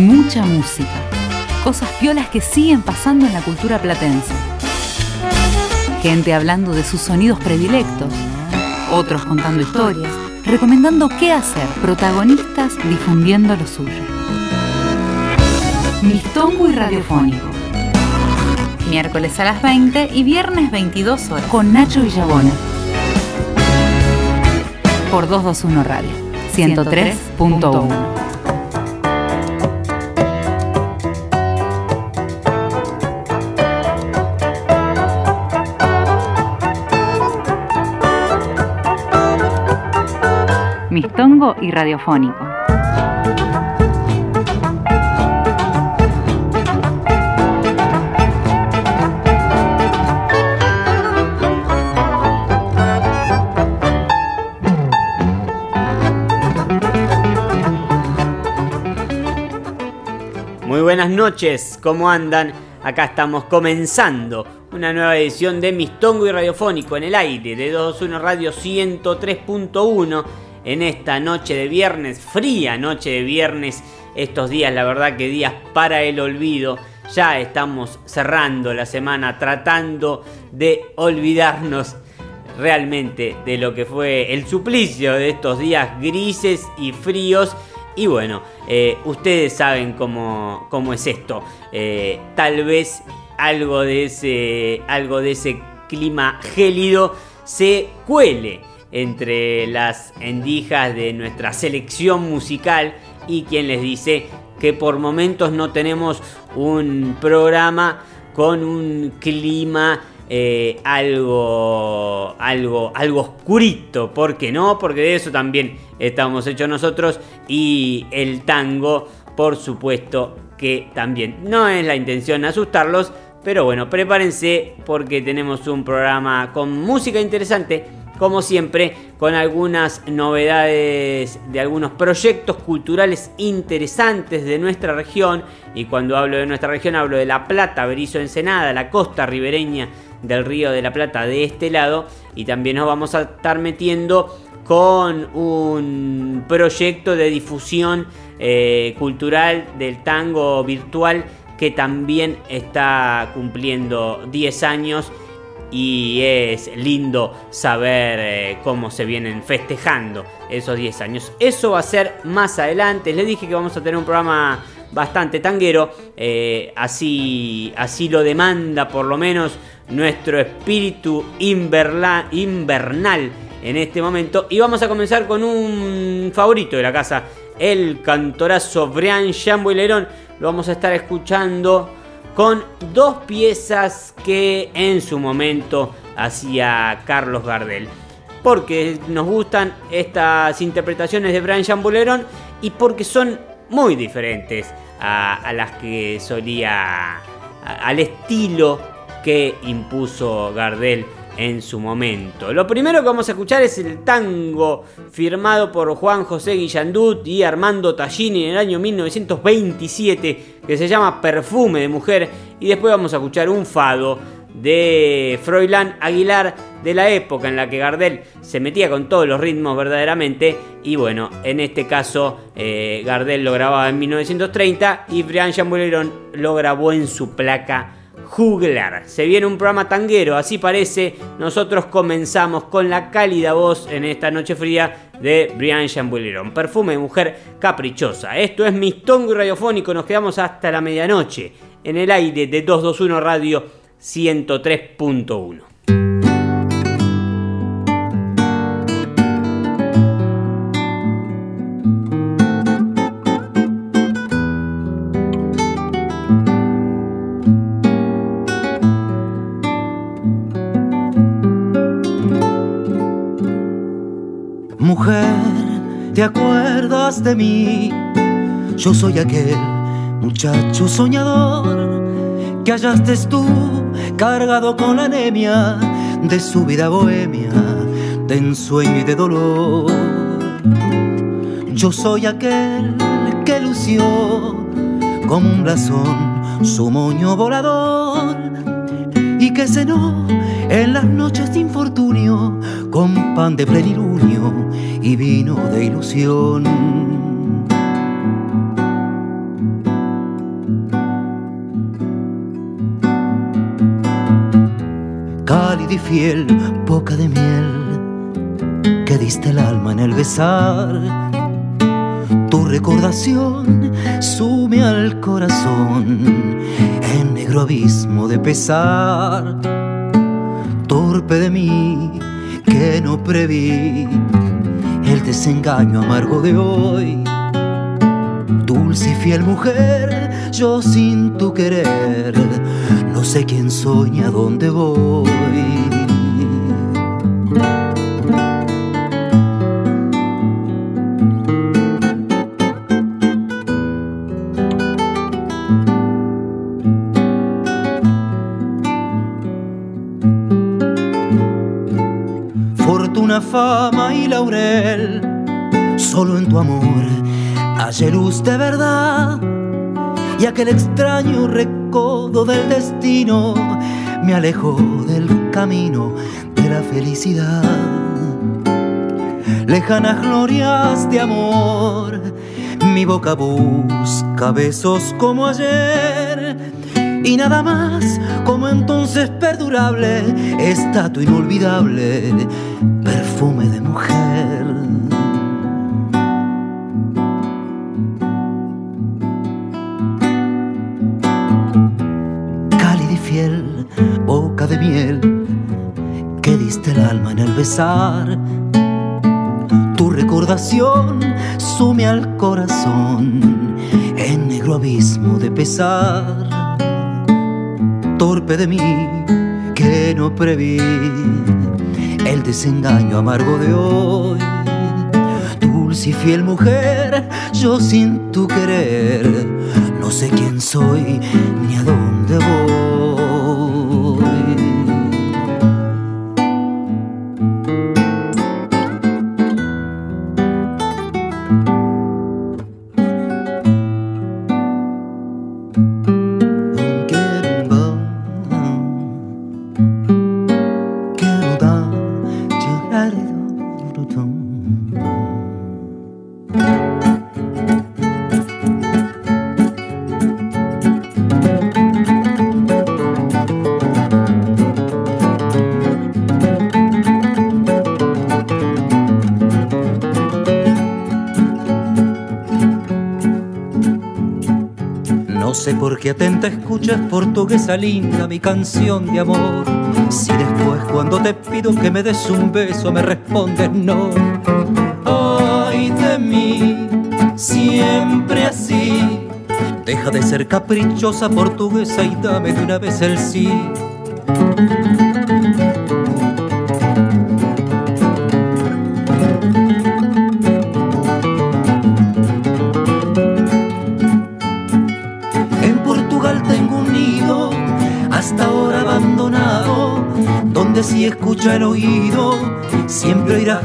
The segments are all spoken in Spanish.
mucha música. Cosas piolas que siguen pasando en la cultura platense. Gente hablando de sus sonidos predilectos, otros contando historias, recomendando qué hacer, protagonistas difundiendo lo suyo. Mistongo y radiofónico. Miércoles a las 20 y viernes 22 horas con Nacho Villabona. Por 221 Radio 103.1. Mistongo y radiofónico. Muy buenas noches, ¿cómo andan? Acá estamos comenzando una nueva edición de Mistongo y Radiofónico en el aire de 221 Radio 103.1 en esta noche de viernes, fría noche de viernes. Estos días, la verdad que días para el olvido. Ya estamos cerrando la semana tratando de olvidarnos realmente de lo que fue el suplicio de estos días grises y fríos y bueno, eh, ustedes saben cómo, cómo es esto. Eh, tal vez algo de, ese, algo de ese clima gélido se cuele entre las endijas de nuestra selección musical y quien les dice que por momentos no tenemos un programa con un clima eh, algo, algo, algo oscurito. ¿Por qué no? Porque de eso también estamos hechos nosotros. Y el tango, por supuesto que también. No es la intención asustarlos, pero bueno, prepárense porque tenemos un programa con música interesante. Como siempre, con algunas novedades de algunos proyectos culturales interesantes de nuestra región. Y cuando hablo de nuestra región, hablo de La Plata, Berizo Ensenada, la costa ribereña del Río de la Plata de este lado y también nos vamos a estar metiendo con un proyecto de difusión eh, cultural del tango virtual que también está cumpliendo 10 años y es lindo saber eh, cómo se vienen festejando esos 10 años. Eso va a ser más adelante. Les dije que vamos a tener un programa bastante tanguero, eh, así, así lo demanda por lo menos nuestro espíritu invernal en este momento. Y vamos a comenzar con un favorito de la casa, el cantorazo Brian Jambo y Lerón. Lo vamos a estar escuchando con dos piezas que en su momento hacía Carlos Gardel. Porque nos gustan estas interpretaciones de Brian Jambolerón y porque son muy diferentes a, las que solía, al estilo que impuso Gardel en su momento. Lo primero que vamos a escuchar es el tango firmado por Juan José Guillandut y Armando Tallini en el año 1927 que se llama Perfume de Mujer y después vamos a escuchar un fado de Froilán Aguilar de la época en la que Gardel se metía con todos los ritmos verdaderamente y bueno, en este caso eh, Gardel lo grababa en 1930 y Brian Chambulerón lo grabó en su placa juglar. Se viene un programa tanguero, así parece. Nosotros comenzamos con la cálida voz en esta noche fría de Brian Chambuleron. Perfume de mujer caprichosa. Esto es Mistongo Radiofónico. Nos quedamos hasta la medianoche en el aire de 221 Radio 103.1. mí? Yo soy aquel muchacho soñador que hallaste tú cargado con la anemia de su vida bohemia, de ensueño y de dolor. Yo soy aquel que lució como un blasón su moño volador y que cenó en las noches de infortunio con pan de plenilunio y vino de ilusión. Y fiel, boca de miel, que diste el alma en el besar. Tu recordación sume al corazón en negro abismo de pesar. Torpe de mí que no preví el desengaño amargo de hoy. Dulce y fiel mujer, yo sin tu querer, no sé quién soy ni a dónde voy. Luz de verdad y aquel extraño recodo del destino me alejó del camino de la felicidad. Lejanas glorias de amor, mi boca busca besos como ayer y nada más como entonces perdurable está tu inolvidable Tu recordación sume al corazón en negro abismo de pesar. Torpe de mí que no preví el desengaño amargo de hoy. Dulce y fiel mujer, yo sin tu querer, no sé quién soy ni a dónde voy. Portuguesa linda mi canción de amor. Si después cuando te pido que me des un beso me respondes no. Ay de mí, siempre así. Deja de ser caprichosa portuguesa y dame de una vez el sí.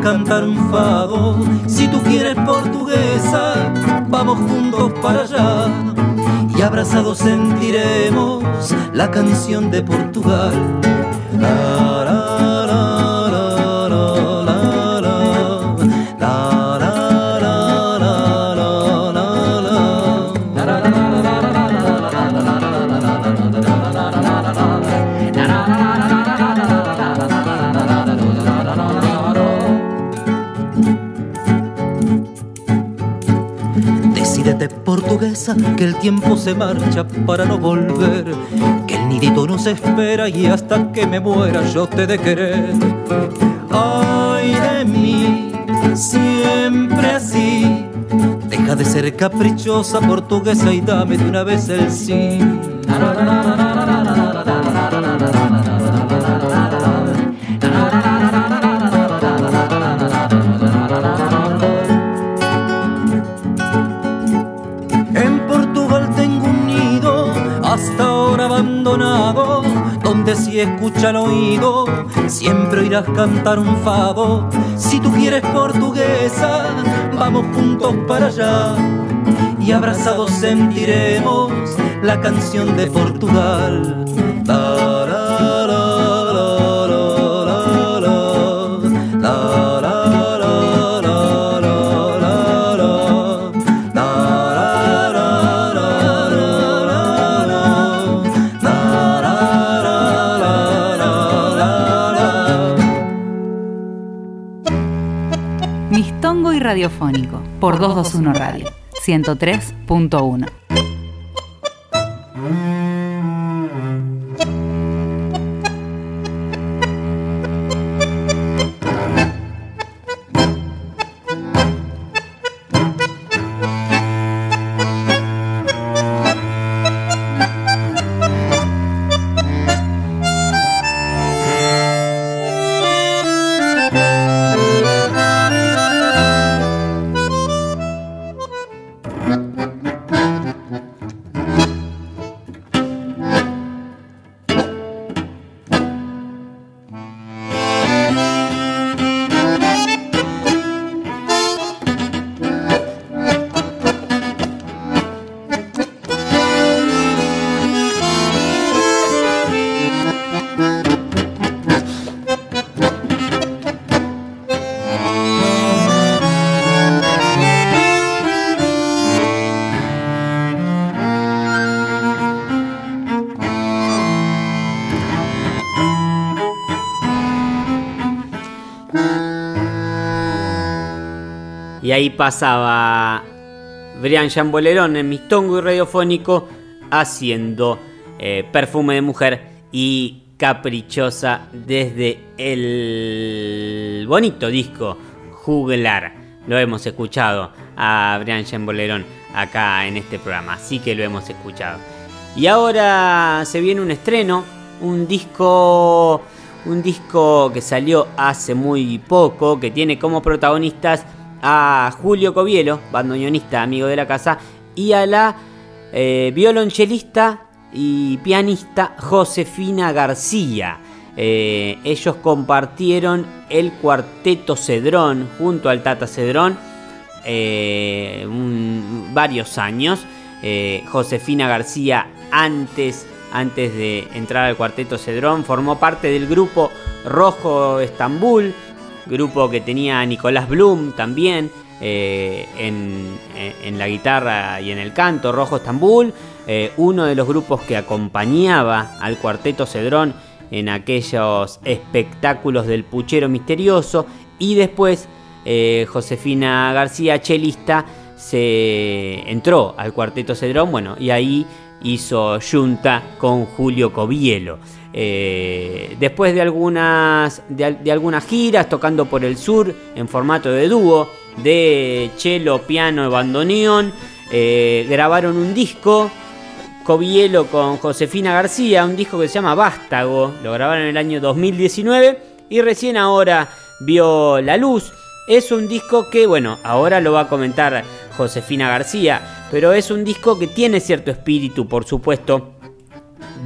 Cantar un fado. Si tú quieres portuguesa, vamos juntos para allá. Y abrazados sentiremos la canción de Portugal. Que el tiempo se marcha para no volver, que el nidito nos espera y hasta que me muera yo te de querer. Ay de mí, siempre así. Deja de ser caprichosa portuguesa y dame de una vez el sí. Escucha el oído, siempre oirás cantar un fado. Si tú quieres portuguesa, vamos juntos para allá y abrazados sentiremos la canción de Portugal. Por 221 Radio 103.1. ahí pasaba Brian Chambolerón en Mistongo y Radiofónico haciendo eh, Perfume de Mujer y Caprichosa desde el bonito disco Juglar. Lo hemos escuchado a Brian Chambolerón acá en este programa, así que lo hemos escuchado. Y ahora se viene un estreno, un disco un disco que salió hace muy poco, que tiene como protagonistas a Julio Covielo, bandoneonista, amigo de la casa, y a la eh, violonchelista y pianista Josefina García. Eh, ellos compartieron el cuarteto Cedrón junto al Tata Cedrón eh, varios años. Josefina García antes, antes de entrar al cuarteto Cedrón formó parte del grupo Rojo Estambul grupo que tenía Nicolás Blum también eh, en, la guitarra y en el canto, Rojo Estambul, eh, uno de los grupos que acompañaba al cuarteto Cedrón en aquellos espectáculos del puchero misterioso y después eh, Josefina García, chelista, se entró al cuarteto Cedrón, bueno, y ahí hizo junta con Julio Covielo. Eh, después de algunas, de, algunas giras tocando por el sur en formato de dúo, de cello, piano y bandoneón, eh, grabaron un disco, Covielo con Josefina García, un disco que se llama Vástago, lo grabaron en el año 2019 y recién ahora vio la luz. Es un disco que, bueno, ahora lo va a comentar Josefina García, pero es un disco que tiene cierto espíritu, por supuesto,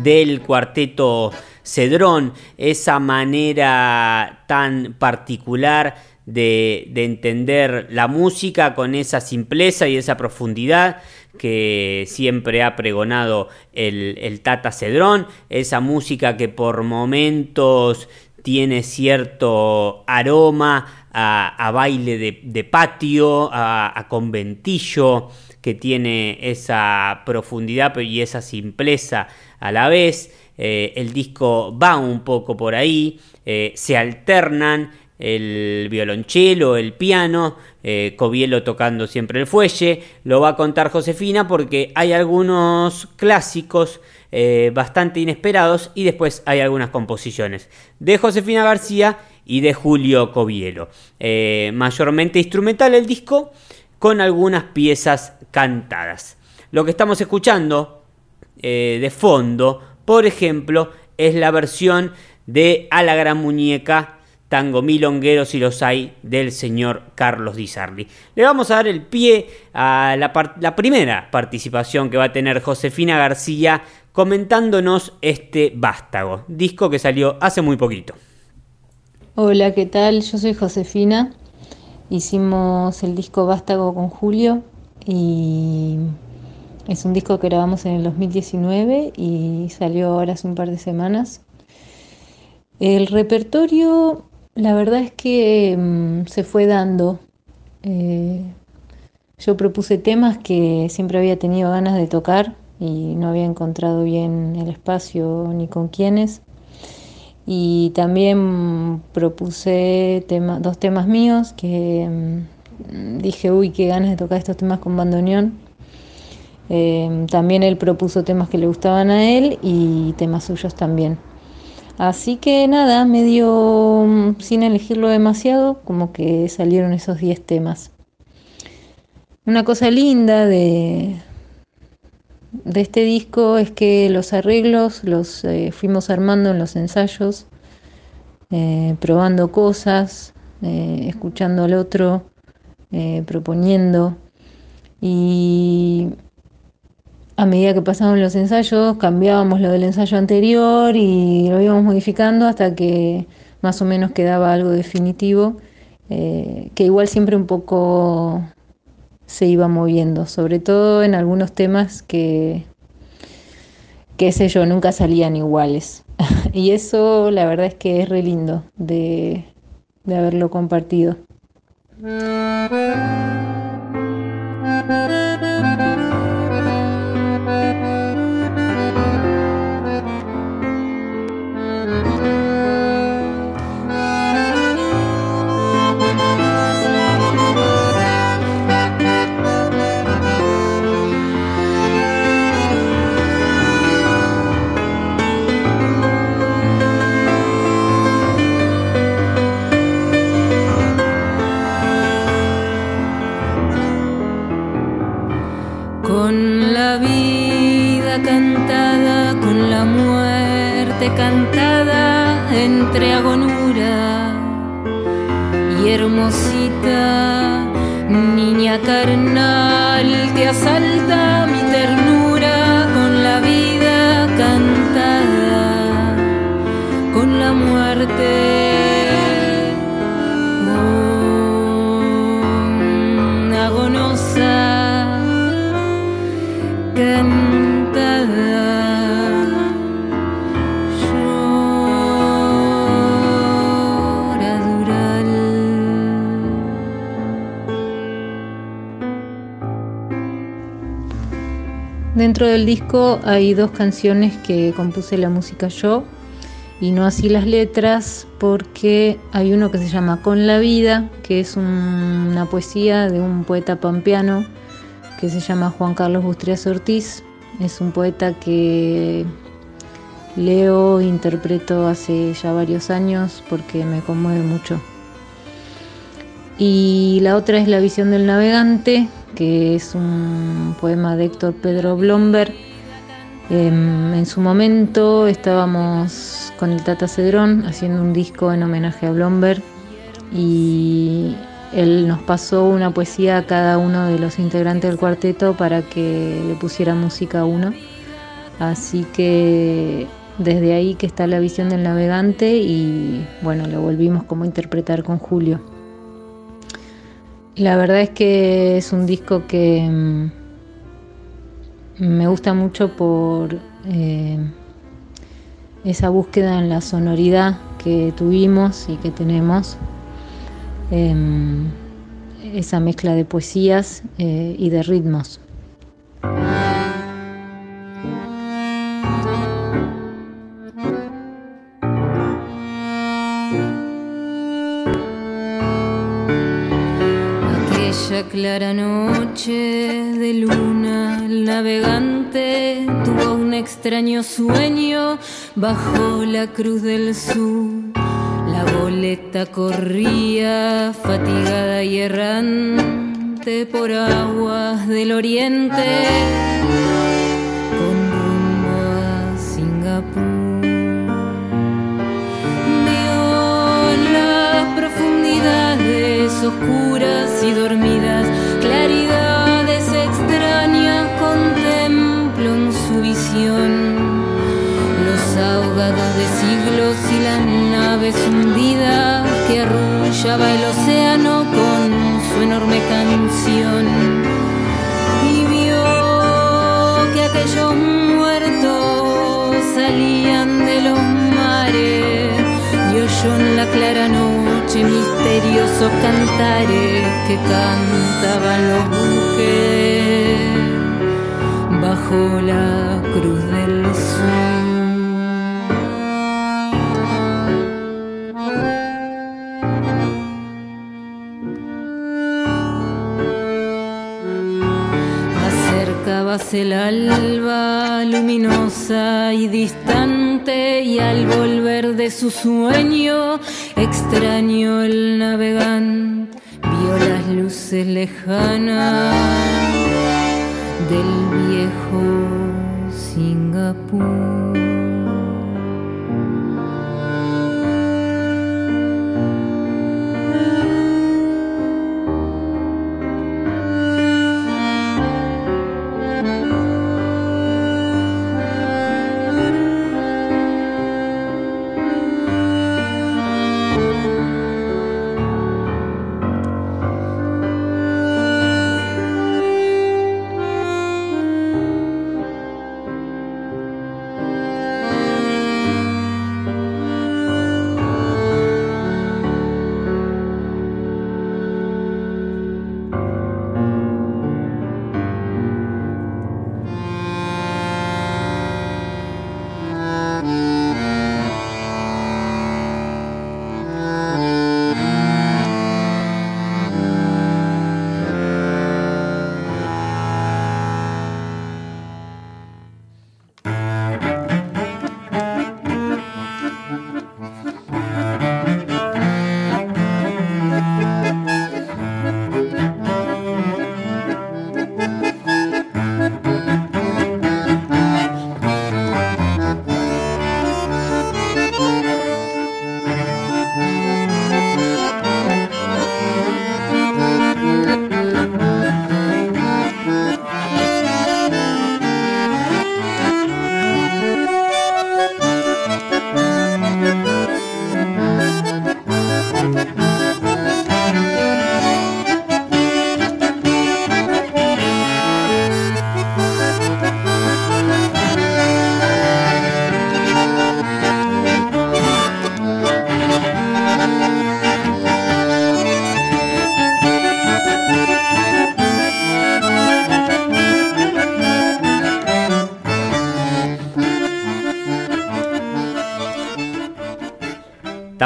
del cuarteto Cedrón, esa manera tan particular de, entender la música con esa simpleza y esa profundidad que siempre ha pregonado el, Tata Cedrón, esa música que por momentos tiene cierto aroma a, baile de, patio, a, a, conventillo, que tiene esa profundidad y esa simpleza a la vez. Eh, el disco va un poco por ahí, eh, se alternan el violonchelo, el piano, eh, Covielo tocando siempre el fuelle, lo va a contar Josefina porque hay algunos clásicos bastante inesperados y después hay algunas composiciones de Josefina García y de Julio Covielo. mayormente instrumental el disco con algunas piezas cantadas. Lo que estamos escuchando de fondo por ejemplo, es la versión de A la Gran Muñeca, Tango Milongueros y los hay del señor Carlos Di Sarli. Le vamos a dar el pie a la, primera participación que va a tener Josefina García comentándonos este Vástago, disco que salió hace muy poquito. Hola, ¿qué tal? Yo soy Josefina. Hicimos el disco Vástago con Julio y es un disco que grabamos en el 2019 y salió ahora hace un par de semanas. El repertorio, la verdad es que mm, se fue dando. Eh, yo propuse temas que siempre había tenido ganas de tocar y no había encontrado bien el espacio ni con quiénes. Y también propuse dos temas míos que mm, dije, uy, qué ganas de tocar estos temas con bandoneón. Eh, también él propuso temas que le gustaban a él y temas suyos también. Así que nada, medio mm, sin elegirlo demasiado, como que salieron esos 10 temas. Una cosa linda de, de este disco es que los arreglos los eh, fuimos armando en los ensayos, eh, probando cosas, eh, escuchando al otro, proponiendo. Y a medida que pasaban los ensayos, cambiábamos lo del ensayo anterior y lo íbamos modificando hasta que más o menos quedaba algo definitivo, que igual siempre un poco se iba moviendo, sobre todo en algunos temas que, qué sé yo, nunca salían iguales. y eso la verdad es que es re lindo de, de haberlo compartido. Dentro del disco hay dos canciones que compuse la música yo y no así las letras porque hay uno que se llama Con la vida, que es una poesía de un poeta pampeano que se llama Juan Carlos Bustrias Ortiz. Es un poeta que leo, interpreto hace ya varios años porque me conmueve mucho. Y la otra es La visión del navegante, que es un poema de Héctor Pedro Blomberg. Em, en su momento estábamos con el Tata Cedrón haciendo un disco en homenaje a Blomberg y él nos pasó una poesía a cada uno de los integrantes del cuarteto para que le pusiera música a uno. Así que desde ahí que está la visión del navegante y bueno, lo volvimos como a interpretar con Julio. La verdad es que es un disco que mm, me gusta mucho por eh, esa búsqueda en la sonoridad que tuvimos y que tenemos, em, esa mezcla de poesías eh, y de ritmos. Clara noche de luna, el navegante tuvo un extraño sueño bajo la cruz del sur. La boleta corría fatigada y errante por aguas del oriente con rumbo a Singapur. Vio las profundidades oscuras y dormidas naves hundidas que arrullaba el océano con su enorme canción. Y vio que aquellos muertos salían de los mares y oyó en la clara noche misteriosos cantares que cantaban los buques bajo la cruz del sur. El alba luminosa y distante y al volver de su sueño extraño el navegante vio las luces lejanas del viejo Singapur.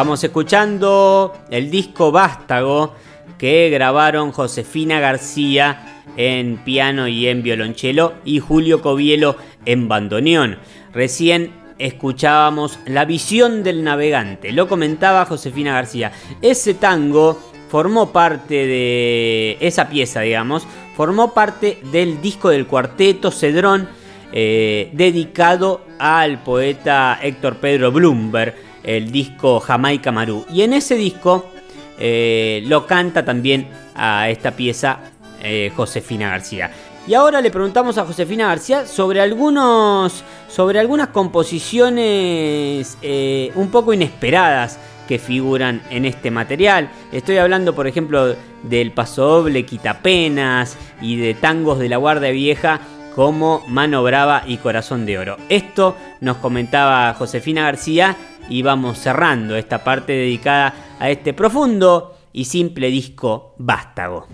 Estamos escuchando el disco Vástago que grabaron Josefina García en piano y en violonchelo y Julio Covielo en bandoneón. Recién escuchábamos La visión del navegante, lo comentaba Josefina García. Ese tango formó parte de esa pieza, digamos, formó parte del disco del cuarteto Cedrón eh, dedicado al poeta Héctor Pedro Bloomberg el disco Jamaica Maru. Y en ese disco eh, lo canta también a esta pieza eh, Josefina García. Y ahora le preguntamos a Josefina García sobre algunos. sobre algunas composiciones eh, un poco inesperadas que figuran en este material. Estoy hablando, por ejemplo, del Paso Doble, Quitapenas y de tangos de la Guardia Vieja como Mano Brava y Corazón de Oro. Esto nos comentaba Josefina García y vamos cerrando esta parte dedicada a este profundo y simple disco vástago.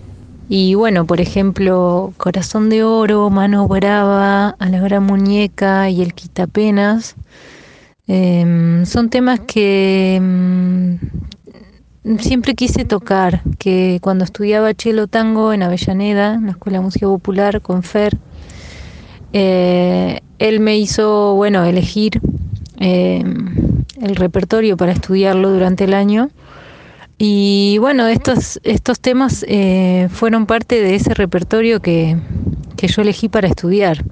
Y bueno, por ejemplo, Corazón de Oro, Mano Brava, A la Gran Muñeca y El Quitapenas, em, son temas que em, siempre quise tocar, que cuando estudiaba cello tango en Avellaneda, en la Escuela de Música Popular, con Fer, eh, él me hizo, bueno, elegir em, el repertorio para estudiarlo durante el año. Y bueno, estos, estos temas eh, fueron parte de ese repertorio que, yo elegí para estudiar.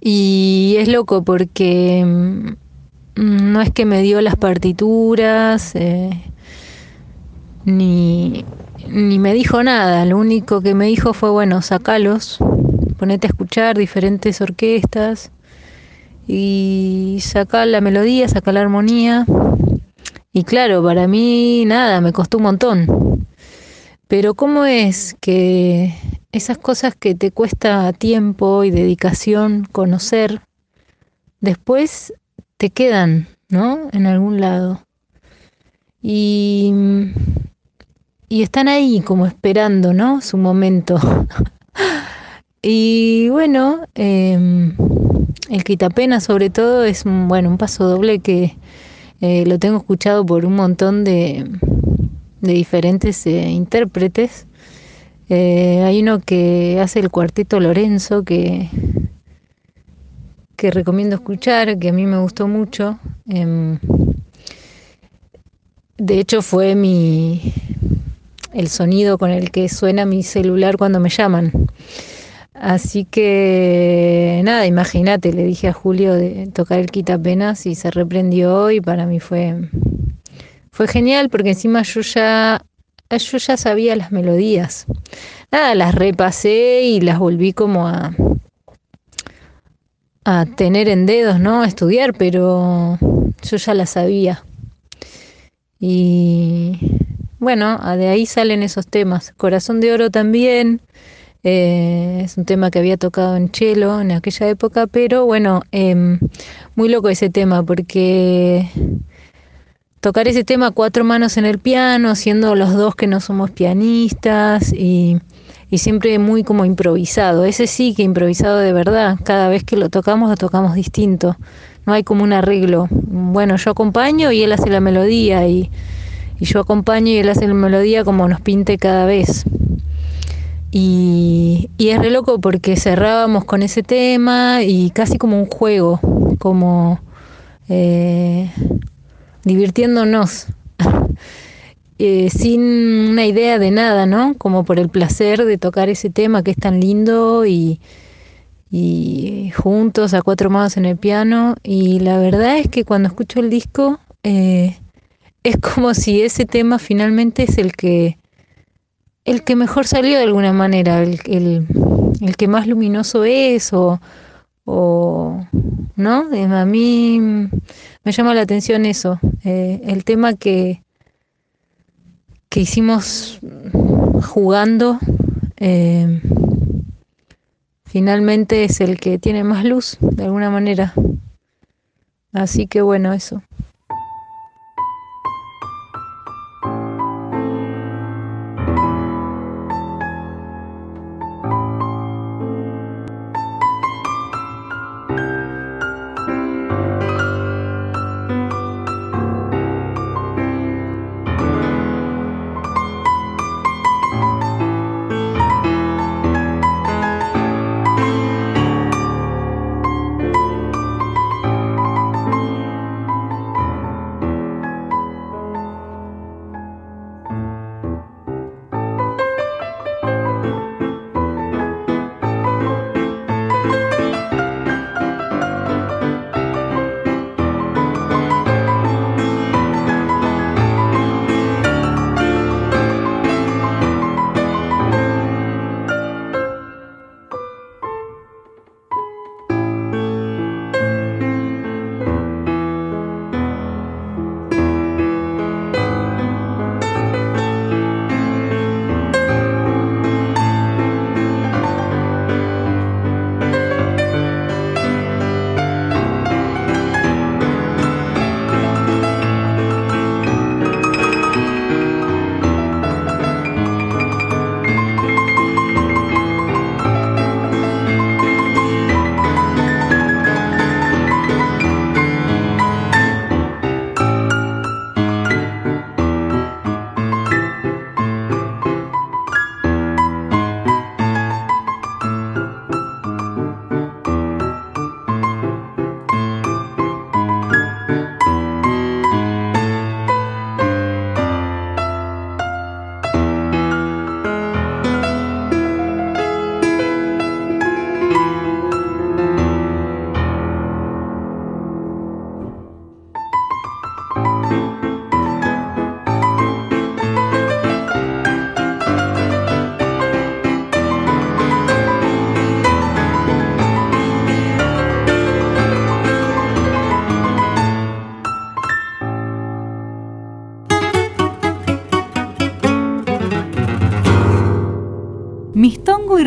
Y es loco porque mm, no es que me dio las partituras, eh, ni, ni me dijo nada. Lo único que me dijo fue, bueno, sacalos, ponete a escuchar diferentes orquestas y sacar la melodía, sacar la armonía. Y claro, para mí nada, me costó un montón. Pero ¿cómo es que esas cosas que te cuesta tiempo y dedicación conocer, después te quedan, ¿no? En algún lado. Y, y están ahí como esperando, ¿no? Su momento. y bueno, eh, el quitapena sobre todo es un, bueno, un paso doble que eh, lo tengo escuchado por un montón de, de diferentes eh, intérpretes. Eh, hay uno que hace el cuarteto Lorenzo que, que recomiendo escuchar, que a mí me gustó mucho. Em, de hecho fue mi el sonido con el que suena mi celular cuando me llaman. Así que nada, imagínate, le dije a Julio de tocar el quitapenas y se reprendió y para mí fue fue genial porque encima yo ya yo ya sabía las melodías. Nada, las repasé y las volví como a, a tener en dedos, ¿no? A estudiar, pero yo ya las sabía. Y bueno, de ahí salen esos temas. Corazón de Oro también. Eh, es un tema que había tocado en cello en aquella época, pero bueno, em, muy loco ese tema porque tocar ese tema cuatro manos en el piano, siendo los dos que no somos pianistas y, siempre muy como improvisado. Ese sí que improvisado de verdad. Cada vez que lo tocamos, lo tocamos distinto. No hay como un arreglo. Bueno, yo acompaño y él hace la melodía y, y yo acompaño y él hace la melodía como nos pinte cada vez. Y, es re loco porque cerrábamos con ese tema y casi como un juego, como eh, divirtiéndonos, eh, sin una idea de nada, ¿no? Como por el placer de tocar ese tema que es tan lindo y, y juntos a cuatro manos en el piano. Y la verdad es que cuando escucho el disco eh, es como si ese tema finalmente es el que el que mejor salió de alguna manera, el, el, el que más luminoso es o, o ¿no? A mí me llama la atención eso, eh, el tema que, que hicimos jugando eh, finalmente es el que tiene más luz de alguna manera. Así que bueno, eso.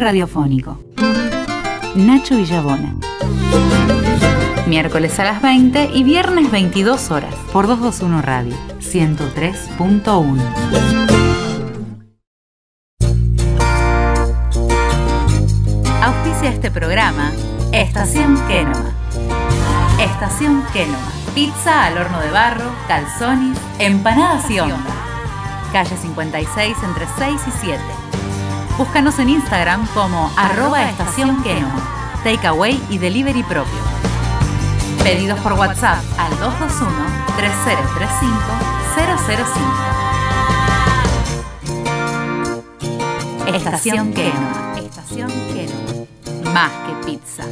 Radiofónico. Nacho Villabona. Miércoles a las 20 y viernes 22 horas por 221 Radio 103.1. Auspicia este programa Estación Kenoma. Estación Kenoma. Pizza al horno de barro, calzones, empanadas y onda. Calle 56 entre 6 y 7. Búscanos en Instagram como arroba estación Keno, takeaway y delivery propio. Pedidos por WhatsApp al 221-3035-005. Estación Keno. Estación Keno. Más que pizza.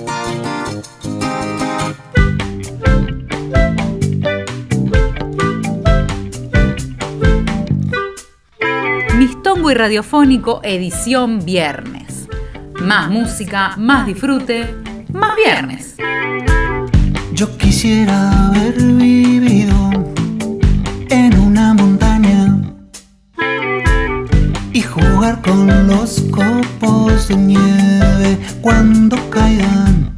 Mistongo y Radiofónico, edición viernes. Más música, más disfrute, más viernes. Yo quisiera haber vivido en una montaña y jugar con los copos de nieve cuando caigan.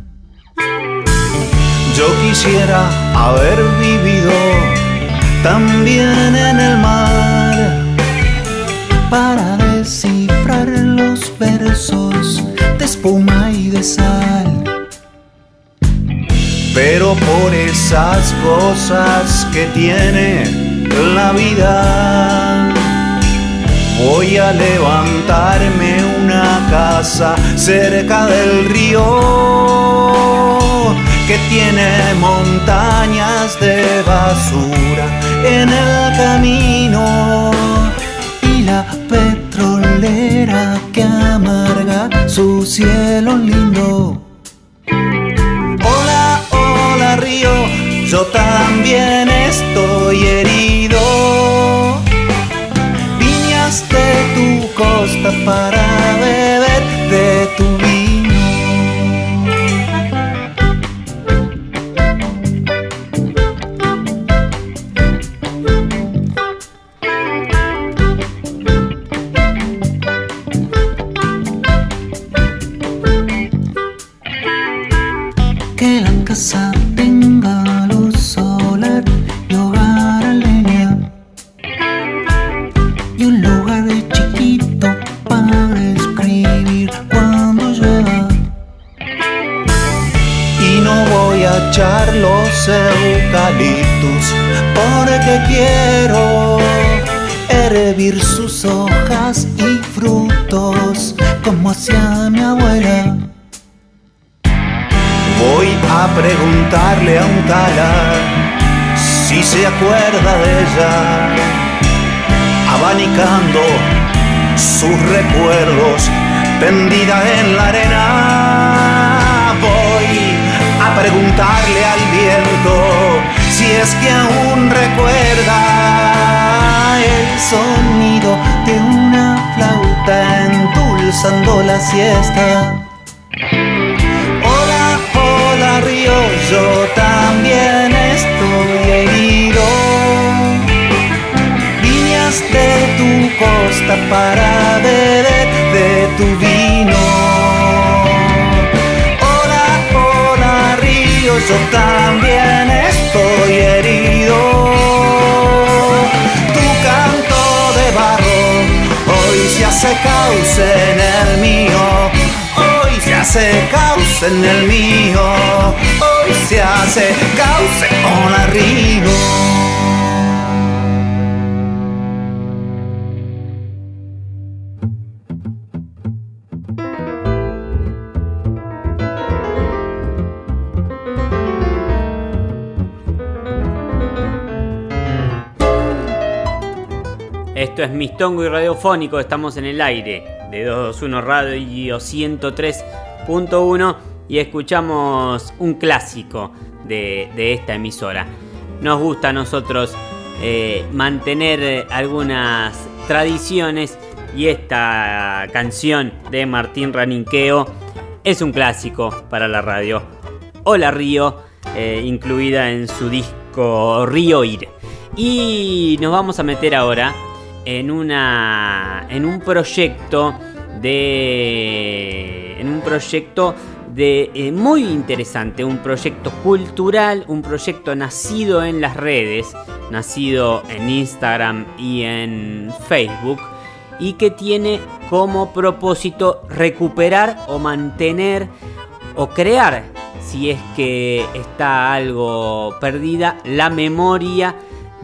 Yo quisiera haber vivido también en el mar para descifrar los versos de espuma y de sal. Pero por esas cosas que tiene la vida, voy a levantarme una casa cerca del río que tiene montañas de basura en el camino costa para beber de tu vino. Hola, hola río, yo también estoy herido. Tu canto de barro hoy se hace cauce en el mío. Hoy se hace cauce en el mío. Hoy se hace cauce con arriba. Es Mistongo y Radiofónico, estamos en el aire de 221 Radio 103.1 y escuchamos un clásico de, esta emisora. Nos gusta a nosotros eh, mantener algunas tradiciones y esta canción de Martín Raninqueo es un clásico para la radio. Hola Río, eh, incluida en su disco Río Ir. Y nos vamos a meter ahora en una en un proyecto de en un proyecto de eh, muy interesante, un proyecto cultural, un proyecto nacido en las redes, nacido en Instagram y en Facebook y que tiene como propósito recuperar o mantener o crear si es que está algo perdida la memoria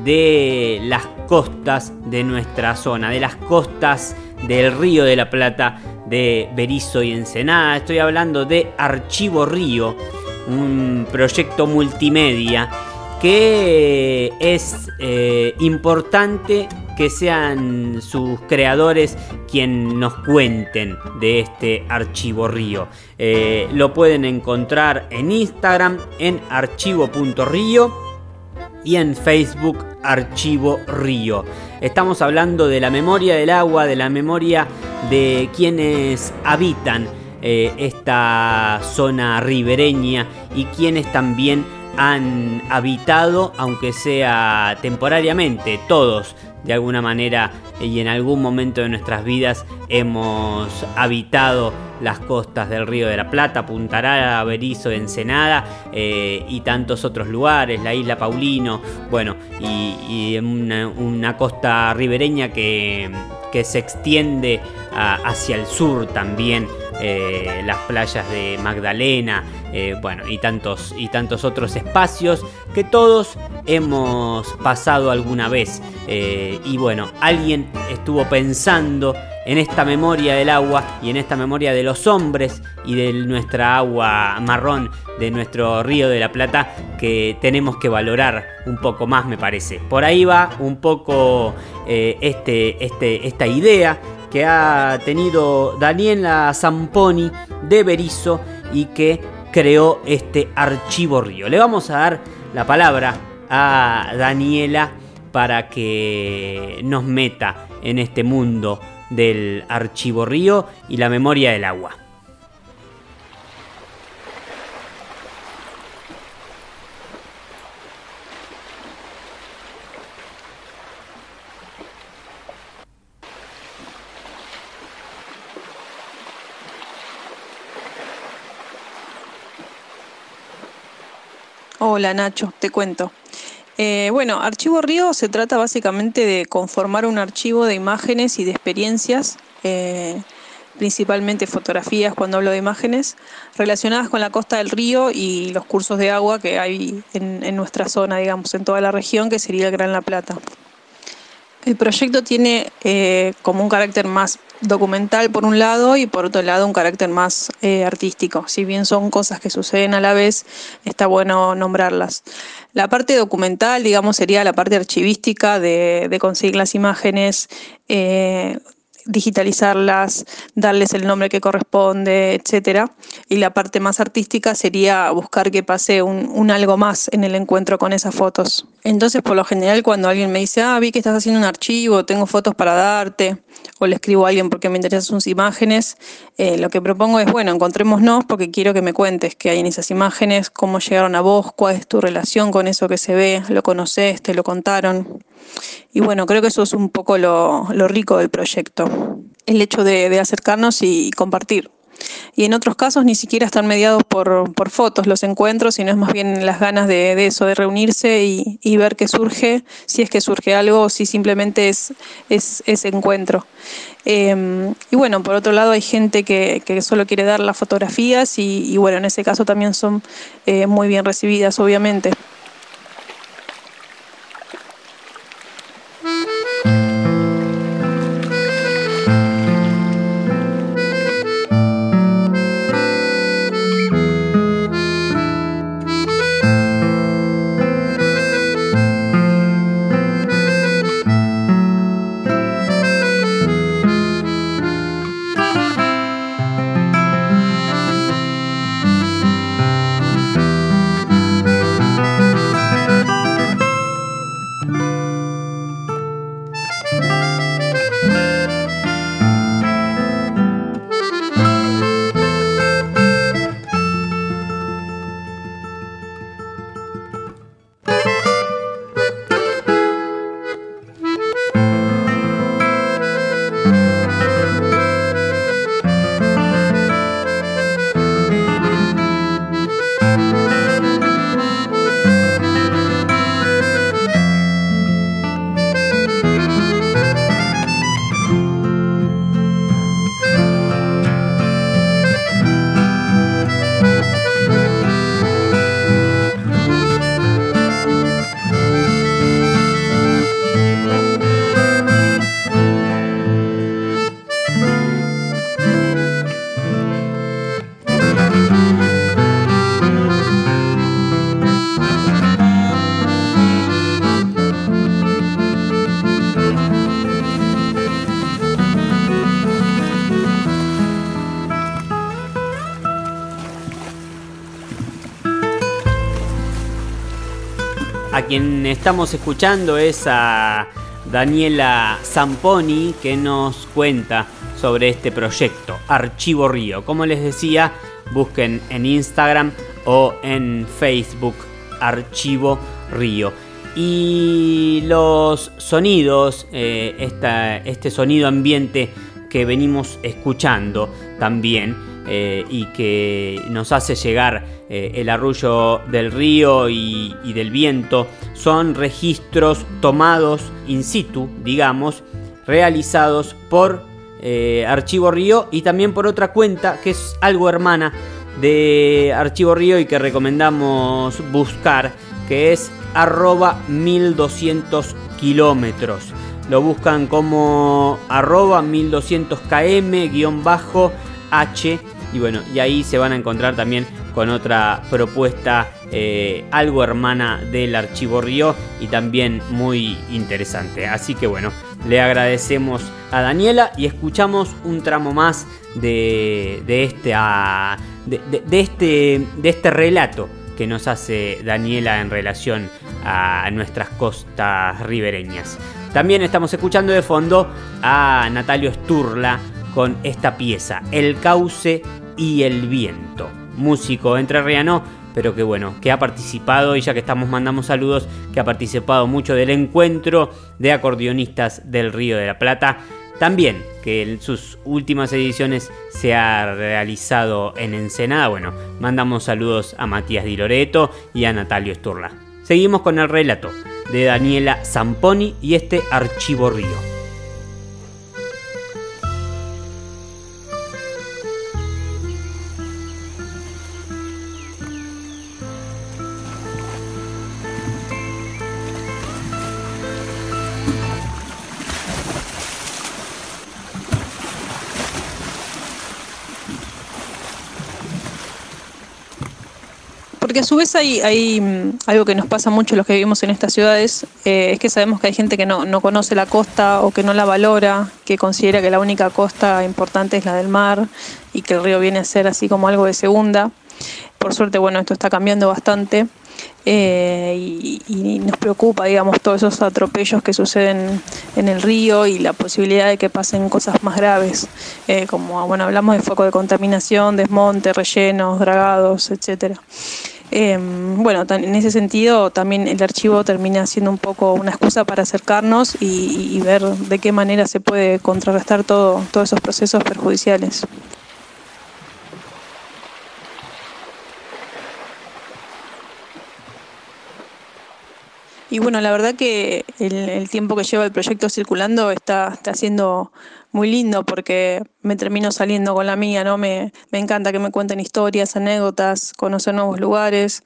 de las costas de nuestra zona, de las costas del Río de la Plata de Berizo y Ensenada. Estoy hablando de Archivo Río, un proyecto multimedia que es eh, importante que sean sus creadores quien nos cuenten de este archivo río. Eh, lo pueden encontrar en Instagram en archivo.río y en Facebook Archivo Río. Estamos hablando de la memoria del agua, de la memoria de quienes habitan eh, esta zona ribereña y quienes también han habitado, aunque sea temporariamente, todos de alguna manera y en algún momento de nuestras vidas hemos habitado las costas del Río de la Plata, Punta Arara, Berizo, Ensenada eh, y tantos otros lugares, la isla Paulino, bueno, y, una, costa ribereña que, se extiende hacia el sur también eh, las playas de Magdalena, eh, bueno, y tantos, y tantos otros espacios que todos hemos pasado alguna vez. Eh, y bueno, alguien estuvo pensando en esta memoria del agua y en esta memoria de los hombres y de nuestra agua marrón, de nuestro río de la Plata, que tenemos que valorar un poco más, me parece. Por ahí va un poco este, este, esta idea que ha tenido Daniela Zamponi de Berizo y que creó este archivo río. Le vamos a dar la palabra a Daniela para que nos meta en este mundo del archivo río y la memoria del agua. Hola Nacho, te cuento. Eh, bueno, Archivo Río se trata básicamente de conformar un archivo de imágenes y de experiencias, eh, principalmente fotografías cuando hablo de imágenes, relacionadas con la costa del río y los cursos de agua que hay en, en nuestra zona, digamos, en toda la región, que sería el Gran La Plata. El proyecto tiene eh, como un carácter más documental por un lado y por otro lado un carácter más eh, artístico. Si bien son cosas que suceden a la vez, está bueno nombrarlas. La parte documental, digamos, sería la parte archivística de, conseguir las imágenes, eh, digitalizarlas, darles el nombre que corresponde, etcétera. Y la parte más artística sería buscar que pase un, algo más en el encuentro con esas fotos. Entonces, por lo general, cuando alguien me dice, ah, vi que estás haciendo un archivo, tengo fotos para darte, o le escribo a alguien porque me interesan sus imágenes, eh, lo que propongo es, bueno, encontrémonos porque quiero que me cuentes qué hay en esas imágenes, cómo llegaron a vos, cuál es tu relación con eso que se ve, lo conoces, te lo contaron. Y bueno, creo que eso es un poco lo, rico del proyecto, el hecho de, acercarnos y compartir. Y en otros casos ni siquiera están mediados por, fotos los encuentros, sino es más bien las ganas de, eso, de reunirse y, ver qué surge, si es que surge algo o si simplemente es, ese encuentro. Em, y bueno, por otro lado hay gente que, solo quiere dar las fotografías y, bueno, en ese caso también son eh, muy bien recibidas, obviamente. A quien estamos escuchando es a Daniela Zamponi que nos cuenta sobre este proyecto, Archivo Río. Como les decía, busquen en Instagram o en Facebook Archivo Río. Y los sonidos, eh, este sonido ambiente que venimos escuchando también eh, y que nos hace llegar eh, el arrullo del río y, del viento, son registros tomados in situ, digamos, realizados por Archivo Río y también por otra cuenta que es algo hermana de Archivo Río y que recomendamos buscar, que es arroba 1200 kilómetros. Lo buscan como arroba 1200 km guion bajo H y bueno, y ahí se van a encontrar también con otra propuesta eh, algo hermana del Archivo Río y también muy interesante. Así que bueno, le agradecemos a Daniela y escuchamos un tramo más de, de, este, de, este, de este relato que nos hace Daniela en relación a nuestras costas ribereñas. También estamos escuchando de fondo a Natalio Sturla con esta pieza, El cauce y el viento. Músico entrerriano, pero que bueno, que ha participado, y ya que estamos mandamos saludos, que ha participado mucho del encuentro de acordeonistas del Río de la Plata. También que en sus últimas ediciones se ha realizado en Ensenada. Bueno, mandamos saludos a Matías Di Loreto y a Natalio Sturla. Seguimos con el relato de Daniela Zamponi y este Archivo Río. Su vez hay, mm, algo que nos pasa mucho los que vivimos en estas ciudades, eh, es que sabemos que hay gente que no, no conoce la costa o que no la valora, que considera que la única costa importante es la del mar y que el río viene a ser así como algo de segunda. Por suerte, bueno, esto está cambiando bastante. Eh, y, nos preocupa, digamos, todos esos atropellos que suceden en el río y la posibilidad de que pasen cosas más graves, eh, como, bueno, hablamos de foco de contaminación, desmonte, rellenos, dragados, etcétera. Em, bueno, en ese sentido también el archivo termina siendo un poco una excusa para acercarnos y, ver de qué manera se puede contrarrestar todo, todos esos procesos perjudiciales. Y bueno, la verdad que el, tiempo que lleva el proyecto circulando está, está siendo muy lindo porque me termino saliendo con la mía, ¿no? Me, me encanta que me cuenten historias, anécdotas, conocer nuevos lugares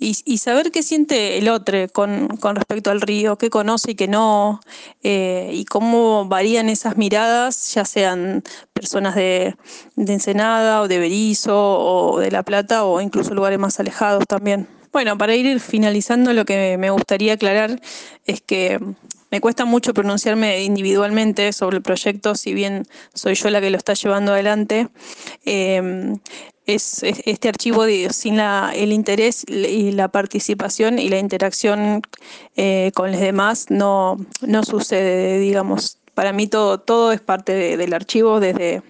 y, saber qué siente el otro con, con, respecto al río, qué conoce y qué no, eh, y cómo varían esas miradas, ya sean personas de, de Ensenada o de Berizo o de La Plata o incluso lugares más alejados también. Bueno, para ir finalizando, lo que me gustaría aclarar es que me cuesta mucho pronunciarme individualmente sobre el proyecto, si bien soy yo la que lo está llevando adelante. Em, es, este archivo sin el interés y la participación y la interacción eh, con los demás no, no sucede, digamos para mí todo, todo es parte del archivo, desde,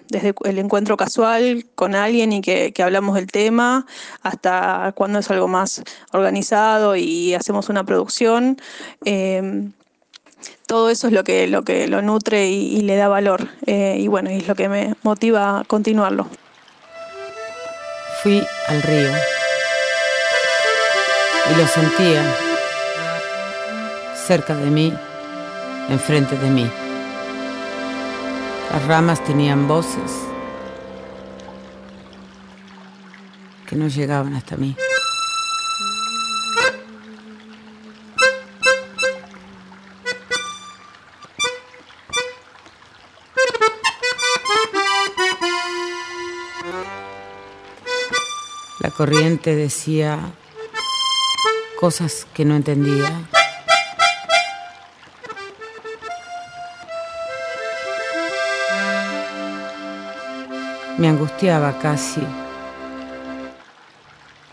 el encuentro casual con alguien y que, hablamos del tema, hasta cuando es algo más organizado y hacemos una producción. Em, todo eso es lo que lo, que lo nutre y, le da valor. Eh, y bueno, es lo que me motiva a continuarlo. Fui al río y lo sentía cerca de mí, enfrente de mí. Las ramas tenían voces que no llegaban hasta mí. La corriente decía cosas que no entendía. Me angustiaba casi.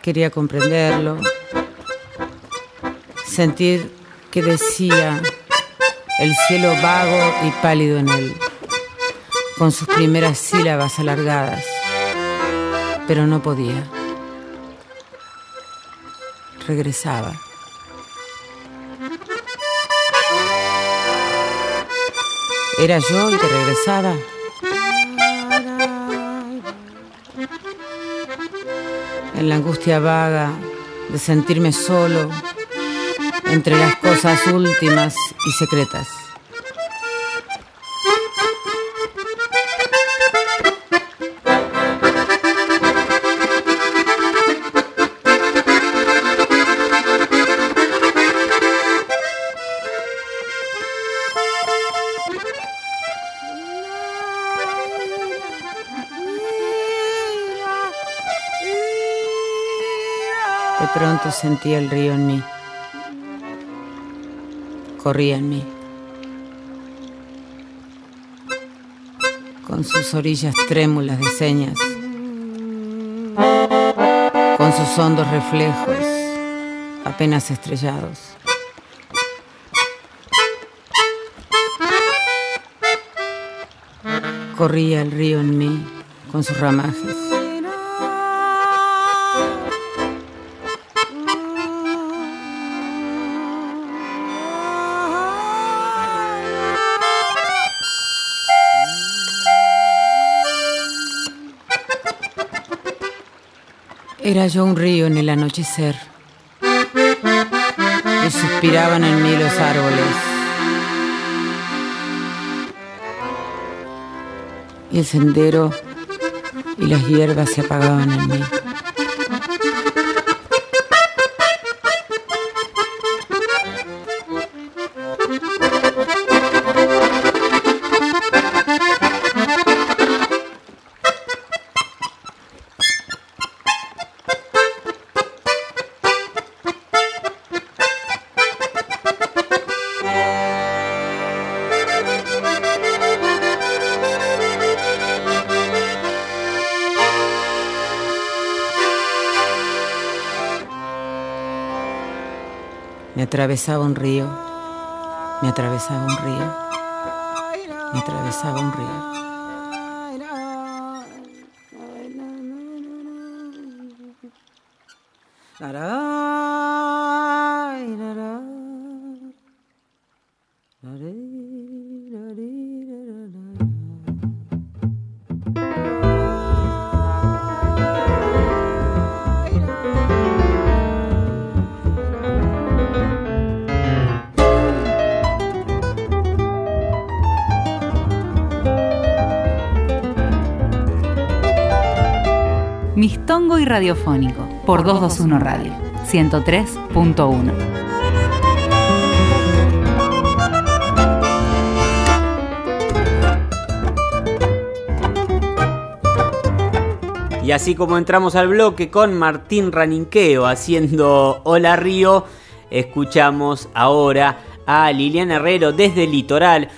Quería comprenderlo, sentir que decía el cielo vago y pálido en él, con sus primeras sílabas alargadas, pero no podía. Regresaba. ¿Era yo el que regresaba? En la angustia vaga de sentirme solo entre las cosas últimas y secretas. De pronto sentí el río en mí. Corría en mí. Con sus orillas trémulas de señas. Con sus hondos reflejos apenas estrellados. Corría el río en mí con sus ramajes. Era yo un río en el anochecer y suspiraban en mí los árboles. Y el sendero y las hierbas se apagaban en mí. Atravesaba un río, me atravesaba un río, me atravesaba un río. Radiofónico por 221 Radio 103.1. Y así como entramos al bloque con Martín Raninqueo haciendo Hola Río, escuchamos ahora a Liliana Herrero desde el litoral.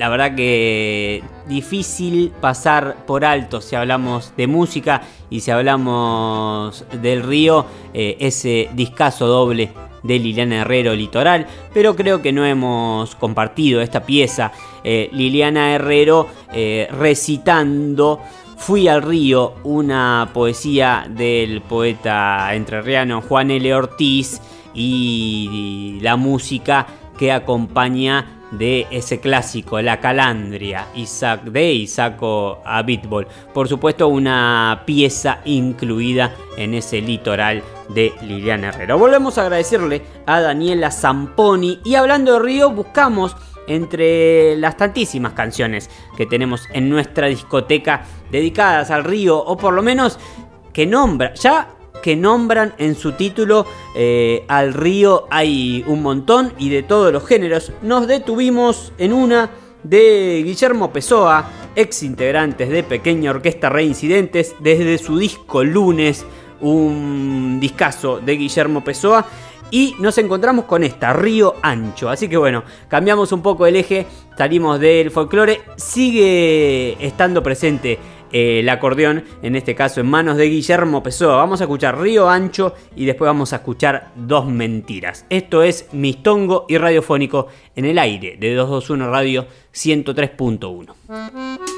La verdad que difícil pasar por alto si hablamos de música y si hablamos del río, eh, ese discazo doble de Liliana Herrero Litoral, pero creo que no hemos compartido esta pieza. Eh, Liliana Herrero eh, recitando Fui al río, una poesía del poeta entrerriano Juan L. Ortiz y la música que acompaña de ese clásico, La Calandria, Isaac de Isaco Abitbol. Por supuesto, una pieza incluida en ese litoral de Liliana Herrero. Volvemos a agradecerle a Daniela Zamponi y hablando de Río, buscamos entre las tantísimas canciones que tenemos en nuestra discoteca dedicadas al río, o por lo menos que nombra, ya que nombran en su título eh, al río hay un montón y de todos los géneros. Nos detuvimos en una de Guillermo Pessoa, ex integrantes de Pequeña Orquesta Reincidentes, desde su disco Lunes, un discazo de Guillermo Pessoa. y nos encontramos con esta, Río Ancho. Así que bueno, cambiamos un poco el eje, salimos del folclore, sigue estando presente eh, el acordeón, en este caso en manos de Guillermo Pessoa. Vamos a escuchar Río Ancho y después vamos a escuchar Dos Mentiras. Esto es Mistongo y Radiofónico en el aire de 221 Radio 103.1.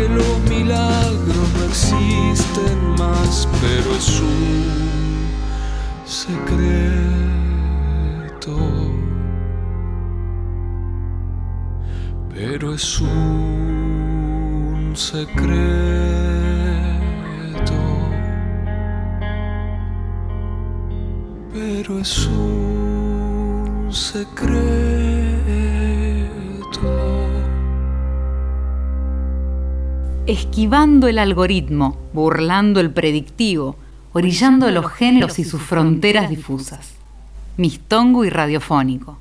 que los milagros no existen más, pero es un secreto. Pero es un secreto. Pero es un secreto. Esquivando el algoritmo, burlando el predictivo, orillando los géneros y sus fronteras difusas. Mistongo y radiofónico.